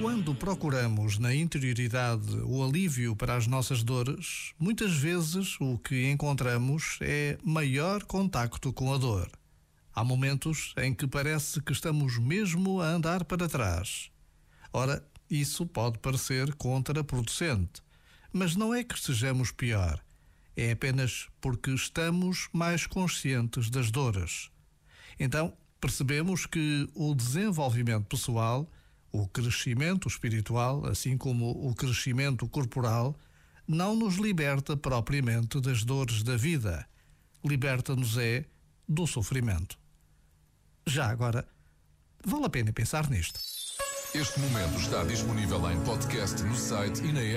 Quando procuramos na interioridade o alívio para as nossas dores, muitas vezes o que encontramos é maior contacto com a dor. Há momentos em que parece que estamos mesmo a andar para trás. Ora, isso pode parecer contraproducente, mas não é que estejamos pior. É apenas porque estamos mais conscientes das dores. Então, percebemos que o desenvolvimento pessoal o crescimento espiritual, assim como o crescimento corporal, não nos liberta propriamente das dores da vida. Liberta-nos é do sofrimento. Já agora, vale a pena pensar nisto. Este momento está disponível em podcast no site e na app.